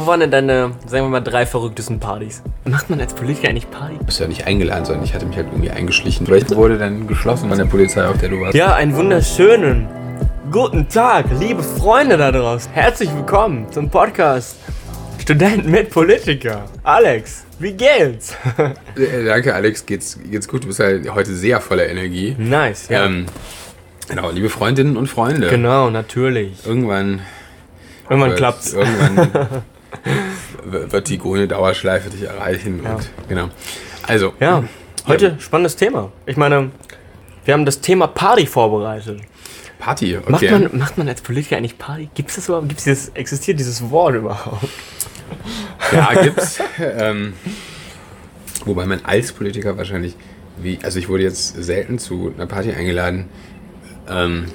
Wo waren denn deine, sagen wir mal, drei verrücktesten Partys? Macht man als Politiker eigentlich Party? Du bist ja nicht eingeladen, sondern ich hatte mich halt irgendwie eingeschlichen. Vielleicht wurde dann geschlossen von der Polizei, auf der du warst. Ja, einen wunderschönen guten Tag, liebe Freunde da draußen. Herzlich willkommen zum Podcast Studenten mit Politiker. Alex, wie geht's? Äh, danke, Alex. Geht's, geht's gut? Du bist halt heute sehr voller Energie. nice, ja. Ähm, genau, liebe Freundinnen und Freunde. genau, natürlich. Irgendwann, Irgendwann klappt's. Irgendwann wird die grüne Dauerschleife dich erreichen. Ja. Und, genau. Also, Ja, heute spannendes Thema. Ich meine, wir haben das Thema Party vorbereitet. Party. Okay. Macht, man, macht man als Politiker eigentlich Party? Gibt es das überhaupt? Gibt's dieses, existiert dieses Wort überhaupt? Ja, gibt's. ähm, wobei man als Politiker wahrscheinlich, wie, also ich wurde jetzt selten zu einer Party eingeladen, ähm,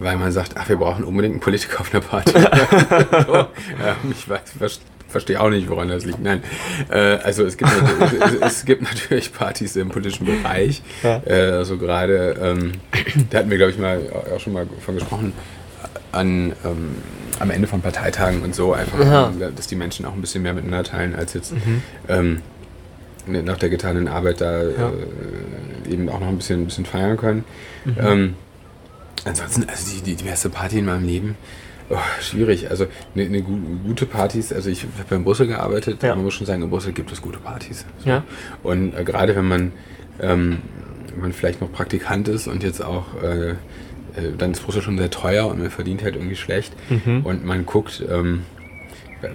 weil man sagt, ach, wir brauchen unbedingt einen Politiker auf einer Party. so, ähm, ich weiß, ver- verstehe auch nicht, woran das liegt. Nein, äh, also es gibt, natürlich- es, es gibt natürlich Partys im politischen Bereich. Ja. Äh, also gerade, ähm, da hatten wir, glaube ich, mal auch schon mal von gesprochen, an, ähm, am Ende von Parteitagen und so einfach, Ja. dass die Menschen auch ein bisschen mehr miteinander teilen, als jetzt ähm, nach der getanen Arbeit da Ja. äh, eben auch noch ein bisschen, ein bisschen feiern können. Ähm, ansonsten, also die, die, die beste Party in meinem Leben, oh, schwierig. Also eine, eine gu gute Partys, also ich habe in Brüssel gearbeitet, Ja. man muss schon sagen, in Brüssel gibt es gute Partys. So. Ja. Und äh, gerade wenn man, ähm, wenn man vielleicht noch Praktikant ist und jetzt auch, äh, äh, dann ist Brüssel schon sehr teuer und man verdient halt irgendwie schlecht Mhm. und man guckt, ähm,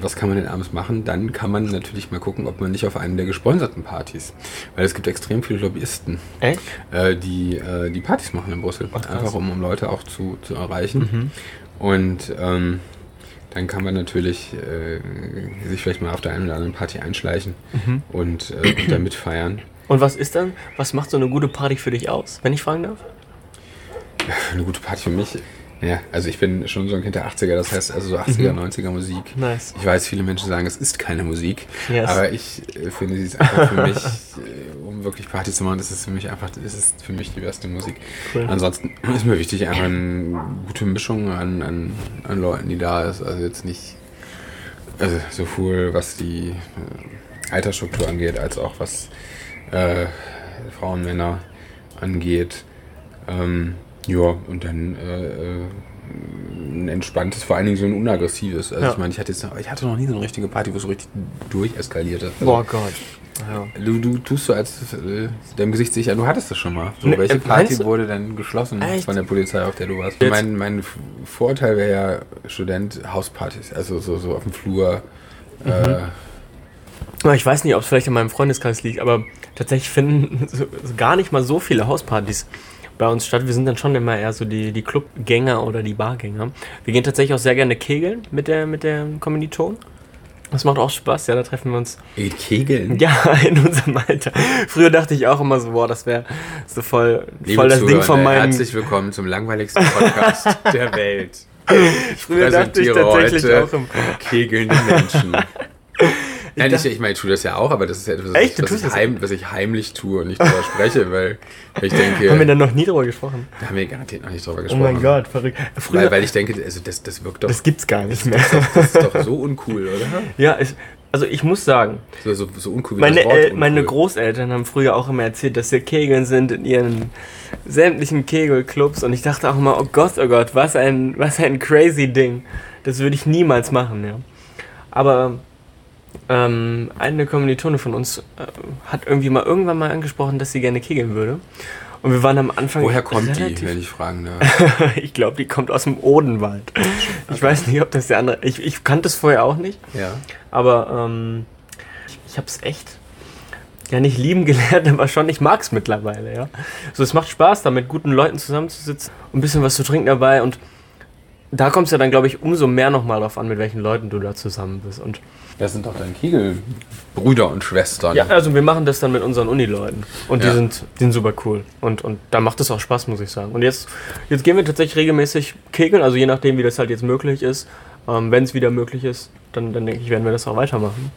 was kann man denn abends machen? Dann kann man natürlich mal gucken, ob man nicht auf einen der gesponserten Partys, weil es gibt extrem viele Lobbyisten, äh, die äh, die Partys machen in Brüssel, Ach, einfach um, um Leute auch zu, zu erreichen. Mhm. Und ähm, dann kann man natürlich äh, sich vielleicht mal auf der einen oder anderen Party einschleichen Mhm. und äh, da mitfeiern. Und was ist dann, was macht so eine gute Party für dich aus, wenn ich fragen darf? Eine gute Party für mich. Ja, also ich bin schon so ein Kind der 80er, das heißt also so 80er, Mhm. 90er Musik. Nice. Ich weiß, viele Menschen sagen, es ist keine Musik, Yes. aber ich äh, finde, sie ist einfach für mich, äh, um wirklich Party zu machen, das ist für mich einfach, das ist für mich die beste Musik. Cool. Ansonsten ist mir wichtig, einfach eine gute Mischung an, an, an Leuten, die da ist. Also jetzt nicht also so viel, was die äh, Altersstruktur angeht, als auch was Frauen, Männer angeht. Ähm, ja, und dann äh, äh, ein entspanntes, vor allen Dingen so ein unaggressives. Also Ja. ich meine, ich hatte jetzt noch, ich hatte noch nie so eine richtige Party, wo es so richtig durcheskaliert hat. Also, Boah Gott. Ja. Du, du tust so, als äh, deinem Gesicht sicher, du hattest das schon mal. So, Ne, welche äh, Party wurde dann geschlossen Echt? von der Polizei, auf der du warst? Jetzt- Mein, mein Vorteil wäre ja Student Hauspartys, also so, so auf dem Flur. Mhm. Äh, Ich weiß nicht, ob es vielleicht an meinem Freundeskreis liegt, aber tatsächlich finden so, gar nicht mal so viele Hauspartys bei uns statt. Wir sind dann schon immer eher so die, die Clubgänger oder die Bargänger. Wir gehen tatsächlich auch sehr gerne kegeln mit der, mit der Kommilitonen. Das macht auch Spaß, ja, da treffen wir uns. Ey, Kegeln. Ja, in unserem Alter. Früher dachte ich auch immer so, boah, das wäre so voll, Liebe voll das Ding Zuhörer, von meinem. Herzlich willkommen zum langweiligsten Podcast der Welt. Früher dachte ich tatsächlich heute auch im, Kegelnde Menschen. Nein, ich, ich meine, ich tue das ja auch, aber das ist ja etwas, was, Echt? was, tust ich, das? heim, was ich heimlich tue und nicht darüber spreche, weil ich denke, haben wir dann noch nie drüber gesprochen. da haben wir garantiert noch nicht drüber Oh gesprochen. mein Gott, verrückt. Früher, Weil, weil ich denke, also das, das wirkt doch, das gibt's gar nicht mehr. das ist doch so uncool, oder? Ja, ich, also ich muss sagen, So, so, so uncool wie Meine, das Wort uncool. meine Großeltern haben früher auch immer erzählt, dass sie Kegeln sind in ihren sämtlichen Kegelclubs und ich dachte auch immer, oh Gott, oh Gott, was ein, was ein crazy Ding. Das würde ich niemals machen, ja. Aber ähm, eine Kommilitone von uns äh, hat irgendwie mal irgendwann mal angesprochen, dass sie gerne kegeln würde. Und wir waren am Anfang. Woher kommt die, wenn ich fragen darf? ich glaube, die kommt aus dem Odenwald. Ich weiß nicht, ob das der andere. Ich, ich kannte es vorher auch nicht. Ja. Aber ähm, ich, ich habe es echt ja nicht lieben gelernt, aber schon, ich mag es mittlerweile, ja. So, es macht Spaß, da mit guten Leuten zusammenzusitzen, ein bisschen was zu trinken dabei und da kommt es ja dann, glaube ich, umso mehr nochmal drauf an, mit welchen Leuten du da zusammen bist. Und Das sind doch deine Kegelbrüder und Schwestern. ja, also wir machen das dann mit unseren Unileuten und die, Ja. sind, die sind super cool und, und da macht es auch Spaß, muss ich sagen. Und jetzt, jetzt gehen wir tatsächlich regelmäßig kegeln, also je nachdem, wie das halt jetzt möglich ist. Ähm, Wenn es wieder möglich ist, dann, dann denke ich, werden wir das auch weitermachen.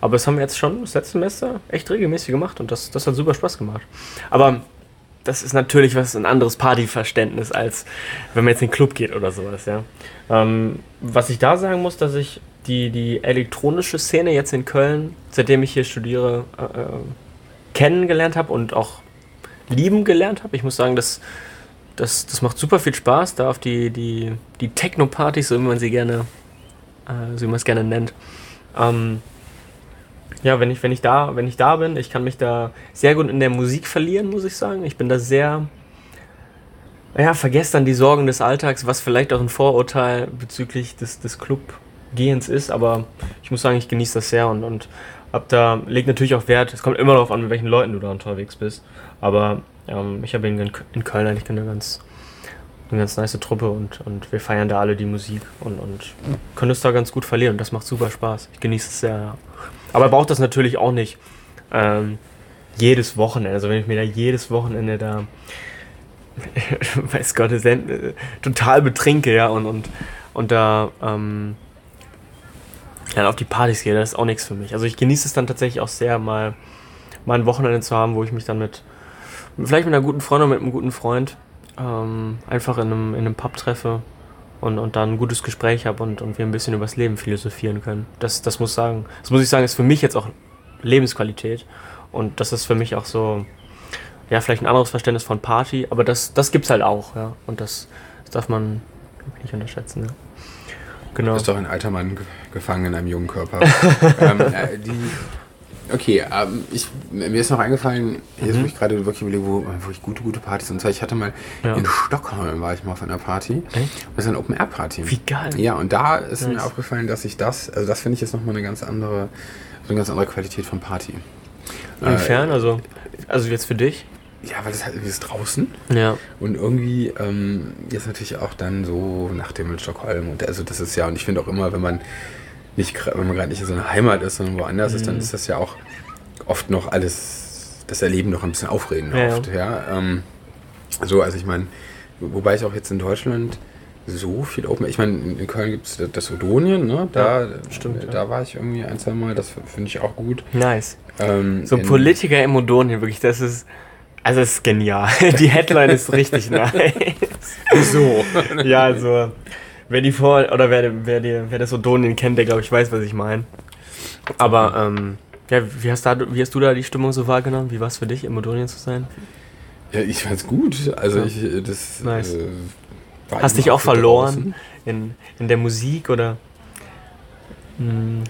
Aber das haben wir jetzt schon das letzte Semester echt regelmäßig gemacht und das, das hat super Spaß gemacht. Aber das ist natürlich was ein anderes Partyverständnis, als wenn man jetzt in den Club geht oder sowas, ja. Ähm, was ich da sagen muss, dass ich die, die elektronische Szene jetzt in Köln, seitdem ich hier studiere, äh, äh kennengelernt habe und auch lieben gelernt habe. Ich muss sagen, das, das, das macht super viel Spaß, da auf die, die, die Techno-Partys, so wie man sie gerne, äh, so wie man es gerne nennt. Ähm, ja, wenn ich, wenn ich da, wenn ich da bin, ich kann mich da sehr gut in der Musik verlieren, muss ich sagen. Ich bin da sehr, ja, vergesst dann die Sorgen des Alltags, was vielleicht auch ein Vorurteil bezüglich des, des Clubgehens ist, aber ich muss sagen, ich genieße das sehr und, und hab da, legt natürlich auch Wert, es kommt immer darauf an, mit welchen Leuten du da unterwegs bist, aber ähm, ich habe in, in Köln eigentlich eine ganz, eine ganz nice Truppe und, und wir feiern da alle die Musik und, und können es da ganz gut verlieren und das macht super Spaß. Ich genieße es sehr, ja. Aber braucht das natürlich auch nicht ähm, jedes Wochenende, also wenn ich mir da jedes Wochenende da weiß Gott, äh, total betrinke, ja, und, und, und da ähm, dann auf die Partys gehe, das ist auch nichts für mich. Also ich genieße es dann tatsächlich auch sehr, mal, mal ein Wochenende zu haben, wo ich mich dann mit, vielleicht mit einer guten Freundin oder mit einem guten Freund ähm, einfach in einem, in einem Pub treffe und, und dann ein gutes Gespräch habe und, und wir ein bisschen übers Leben philosophieren können. Das, das muss sagen, das muss ich sagen, ist für mich jetzt auch Lebensqualität. Und das ist für mich auch so, ja, vielleicht ein anderes Verständnis von Party, aber das, das gibt es halt auch, ja. Und das, das darf man nicht unterschätzen, ja. Genau. Du bist doch ein alter Mann gefangen in einem jungen Körper. ähm, äh, die, okay, ähm, ich, mir ist noch eingefallen, jetzt mhm. wo ich gerade wirklich überlege, wo, wo ich gute, gute Partys und zwar, ich hatte mal ja. in Stockholm war ich mal auf einer Party. Echt? Das ist eine Open-Air-Party. Wie geil. Ja, und da ist nice. mir aufgefallen, dass ich das, also das finde ich jetzt nochmal eine ganz andere, so eine ganz andere Qualität von Party. Inwiefern? Äh, also, also jetzt für dich? Ja, weil es halt ist draußen. Ja. Und irgendwie ähm, ist natürlich auch dann so nach dem in Stockholm. Und also das ist ja, und ich finde auch immer, wenn man nicht, wenn man gerade nicht in so einer Heimat ist, sondern woanders mhm. ist, dann mhm. ist das ja auch oft noch alles, das Erleben noch ein bisschen aufregend ja, oft. Ja. ja ähm, so, also ich meine, wobei ich auch jetzt in Deutschland so viel Open. Ich meine, in Köln gibt es das Odonien, ne? Da, ja, stimmt, da ja. war ich irgendwie ein, zwei Mal, das finde ich auch gut. Nice. Ähm, so Politiker im Odonien, wirklich, das ist. Also es ist genial. Die Headline ist richtig nice. So. ja, also wer die vor oder wer, wer, die, wer das Odonien kennt, der glaube ich weiß, was ich meine. Aber ähm, ja, wie hast, da, wie hast du da die Stimmung so wahrgenommen? Wie war es für dich, im Odonien zu sein? Ja, ich fand's gut. Also ja. ich das nice. äh, Hast dich auch verloren in, in der Musik oder? Mh, hm.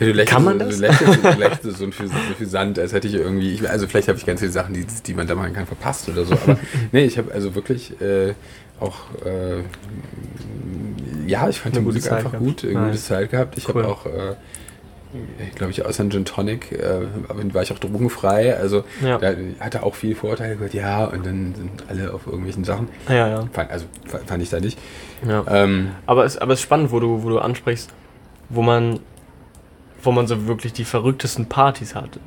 Ja, lächelst, Kann man das? Du lächelst, du lächelst so, viel, so viel Sand, als hätte ich irgendwie, ich, also vielleicht habe ich ganz viele Sachen, die, die man da machen kann, verpasst oder so, aber nee, ich habe also wirklich äh, auch, äh, ja, ich fand eine die Musik einfach gehabt. gut, eine gute Zeit gehabt. Ich cool. habe auch, äh, glaube ich, außer Gin Tonic äh, war ich auch drogenfrei, also ja. da hatte auch viele Vorteile gehört, ja, und dann sind alle auf irgendwelchen Sachen. Ja, ja. Fand, also fand ich da nicht. Ja. Ähm, aber, es, aber es ist spannend, wo du, wo du ansprichst, wo man wo man so wirklich die verrücktesten Partys hatte.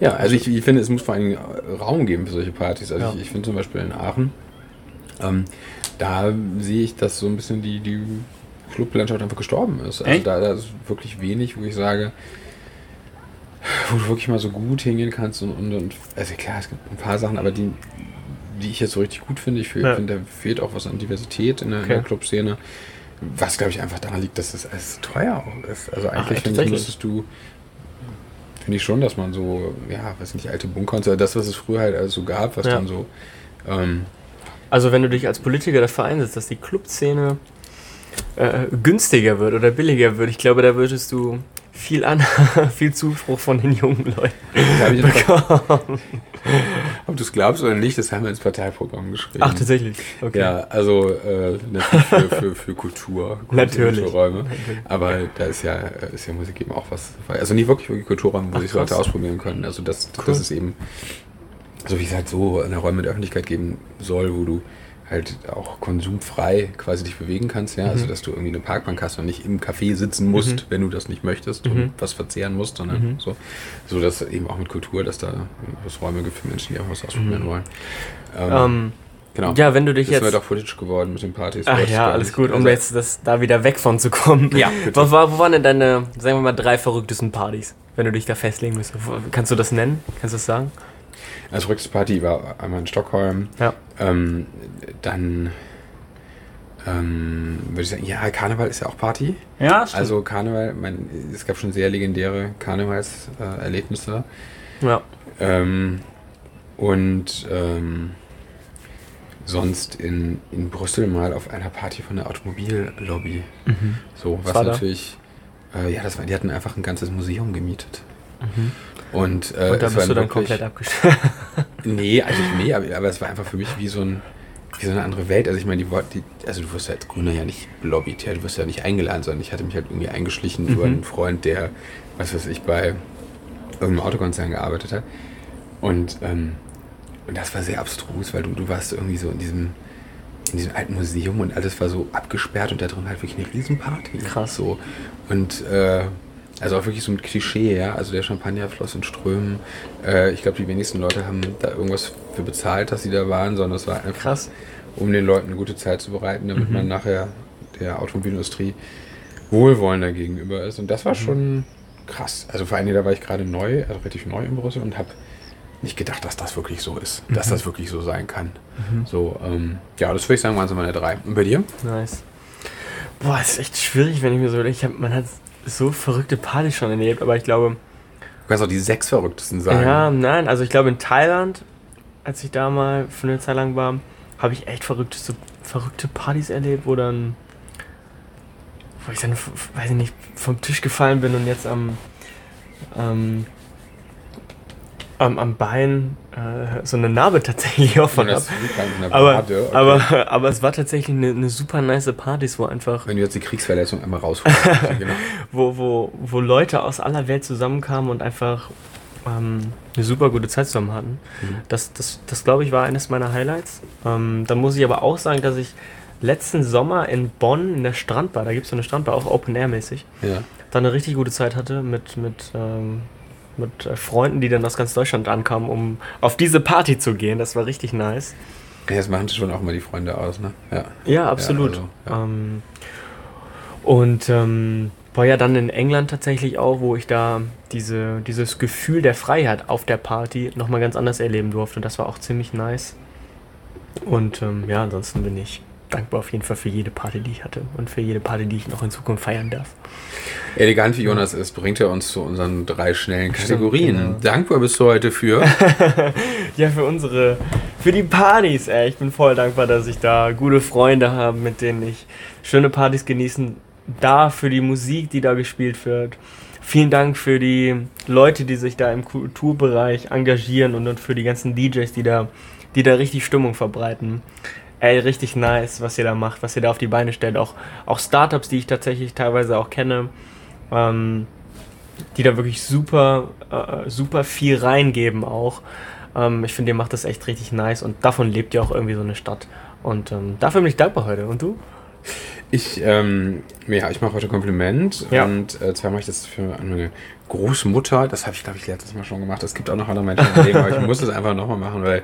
Ja, also ich, ich finde, es muss vor allem Raum geben für solche Partys. Also ja. ich, ich finde zum Beispiel in Aachen, ähm, da sehe ich, dass so ein bisschen die, die Clublandschaft einfach gestorben ist. Also da, da, ist wirklich wenig, wo ich sage, wo du wirklich mal so gut hingehen kannst und, und, und also klar, es gibt ein paar Sachen, aber die, die ich jetzt so richtig gut finde, ich finde, ja. da fehlt auch was an Diversität in der, okay. der Clubszene. Was, glaube ich, einfach daran liegt, dass das alles teuer auch ist. Also eigentlich Ach, finde ich, müsstest du, finde ich schon, dass man so, ja, weiß nicht, alte Bunker und so, das, was es früher halt alles so gab, was ja. dann so. Ähm, also wenn du dich als Politiker dafür einsetzt, dass die Clubszene äh, günstiger wird oder billiger wird, ich glaube, da würdest du viel an, viel Zuspruch von den jungen Leuten bekommen. Ob du es glaubst oder nicht, das haben wir ins Parteiprogramm geschrieben. Ach, tatsächlich. Okay. Ja, also äh, natürlich für, für, für Kultur, natürlich. Kulturräume. Aber da ist ja, ist ja Musik eben auch was. Also nicht wirklich, wirklich Kulturräume, wo sich Leute ausprobieren können. Also das, cool. das ist eben, so wie es halt so eine Räume der Öffentlichkeit geben soll, wo du halt auch konsumfrei quasi dich bewegen kannst, ja, also, mhm. also dass du irgendwie eine Parkbank hast und nicht im Café sitzen musst, mhm. wenn du das nicht möchtest mhm. und was verzehren musst, sondern mhm. so, so dass eben auch mit Kultur, dass da es Räume gibt für Menschen, die auch was ausprobieren mhm. wollen. Ähm, ähm, genau. Ja, wenn du dich jetzt. Das auch politisch geworden mit den Partys. Ach ja, alles gut, um also, jetzt das, da wieder weg von zu kommen. Ja. Wo, wo waren denn deine, sagen wir mal, drei verrücktesten Partys, wenn du dich da festlegen müsstest? Kannst du das nennen? Kannst du das sagen? Also Rücks Party war einmal in Stockholm. Ja. Ähm, dann ähm, würde ich sagen, ja, Karneval ist ja auch Party. Ja, stimmt. Also Karneval, mein, es gab schon sehr legendäre Karnevalserlebnisse. ja. Ähm, und ähm, sonst in, in Brüssel mal auf einer Party von der Automobillobby. Mhm. So, was da? natürlich, äh, ja, das war, die hatten einfach ein ganzes Museum gemietet. Mhm. Und, äh, Und da bist du dann wirklich- komplett abgeschlossen. Nee, also nee, aber, aber es war einfach für mich wie so, ein, wie so eine andere Welt. Also ich meine, die, die also du wirst ja als Grüner ja nicht lobbyt, ja, du wirst ja nicht eingeladen, sondern ich hatte mich halt irgendwie eingeschlichen über Mhm. einen Freund, der, was weiß ich, bei irgendeinem Autokonzern gearbeitet hat. Und, ähm, und das war sehr abstrus, weil du, du warst irgendwie so in diesem, in diesem alten Museum und alles war so abgesperrt und da drin halt wirklich eine Riesenparty. Krass. So. Und äh, also auch wirklich so ein Klischee, ja. Also der Champagner floss in Strömen. Äh, ich glaube, die wenigsten Leute haben da irgendwas für bezahlt, dass sie da waren, sondern es war einfach, Krass. um den Leuten eine gute Zeit zu bereiten, damit Mhm. man nachher der Automobilindustrie wohlwollender gegenüber ist. Und Mhm. das war schon krass. Also vor allem, da war ich gerade neu, also relativ neu in Brüssel und habe nicht gedacht, dass das wirklich so ist, dass Mhm. das wirklich so sein kann. So, ähm, ja, das würde ich sagen, waren so meine drei. Und bei dir? Nice. Boah, ist echt schwierig, wenn ich mir so überlege. Ich hab, man hat so verrückte Partys schon erlebt, aber ich glaube, Du kannst auch die sechs verrücktesten sagen. ja, nein, also ich glaube in Thailand, als ich da mal für eine Zeit lang war, habe ich echt verrückte, so verrückte Partys erlebt, wo dann, wo ich dann, weiß ich nicht, vom Tisch gefallen bin und jetzt am, ähm, am, am Bein äh, so eine Narbe tatsächlich offen habe. in der Aber, okay. aber, aber es war tatsächlich eine, eine super nice Partys, wo einfach Wenn du jetzt die Kriegsverletzung einmal rausholst. genau. wo, wo, wo Leute aus aller Welt zusammenkamen und einfach ähm, eine super gute Zeit zusammen hatten. Mhm. Das, das, das glaube ich, war eines meiner Highlights. Ähm, dann muss ich aber auch sagen, dass ich letzten Sommer in Bonn in der Strandbar, da gibt es so eine Strandbar, auch Open Air mäßig, Ja. da eine richtig gute Zeit hatte mit, mit, ähm, mit äh, Freunden, die dann aus ganz Deutschland ankamen, um auf diese Party zu gehen. Das war richtig nice. ja, das machen schon auch mal die Freunde aus, ne? Ja. Ja, absolut. also, ja. Ähm, und ähm, war ja dann in England tatsächlich auch, wo ich da diese, dieses Gefühl der Freiheit auf der Party nochmal ganz anders erleben durfte. Und das war auch ziemlich nice. Und ähm, ja, ansonsten bin ich dankbar auf jeden Fall für jede Party, die ich hatte und für jede Party, die ich noch in Zukunft feiern darf. Elegant wie Jonas ist, bringt er uns zu unseren drei schnellen Stimmt, Kategorien. genau. Dankbar bist du heute für. Ja, für unsere, für die Partys, ey. Ich bin voll dankbar, dass ich da gute Freunde habe, mit denen ich schöne Partys genießen darf, für die Musik, die da gespielt wird. Vielen Dank für die Leute, die sich da im Kulturbereich engagieren und, und für die ganzen DJs, die da, die da richtig Stimmung verbreiten. Ey, richtig nice, was ihr da macht, was ihr da auf die Beine stellt. Auch, auch Startups, die ich tatsächlich teilweise auch kenne. Ähm, die da wirklich super, äh, super viel reingeben auch. Ähm, ich finde, ihr macht das echt richtig nice und davon lebt ja auch irgendwie so eine Stadt. Und ähm, dafür bin ich dankbar heute. Und du? Ich, ähm, ja, ich mache heute Kompliment Ja. und äh, zwar mache ich das für meine Großmutter. Das habe ich, glaube ich, letztes Mal schon gemacht. Es gibt auch noch andere Menschen im Leben, aber ich muss es einfach nochmal machen, weil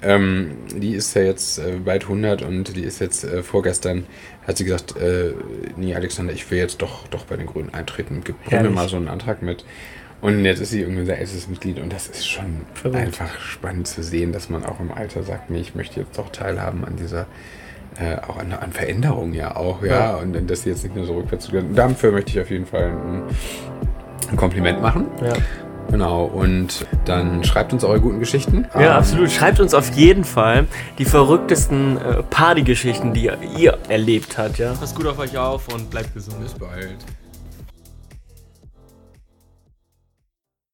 ähm, die ist ja jetzt äh, bald 100 und die ist jetzt äh, vorgestern, hat sie gesagt, äh, nee, Alexander, ich will jetzt doch, doch bei den Grünen eintreten. Gib mir mal so einen Antrag mit. Und jetzt ist sie irgendwie unser ältestes Mitglied und das ist schon Verrückt. einfach spannend zu sehen, dass man auch im Alter sagt, nee, ich möchte jetzt doch teilhaben an dieser äh, auch an, an Veränderungen ja auch, ja, Ja. und, und dass sie jetzt nicht nur so rückwärts gehen. Dafür möchte ich auf jeden Fall ein, ein Kompliment machen. Ja. Genau, und dann schreibt uns eure guten Geschichten. ja, Ähm, absolut. Schreibt uns auf jeden Fall die verrücktesten äh, Partygeschichten, die ihr erlebt habt. Ja? Passt gut auf euch auf und bleibt gesund. Bis bald.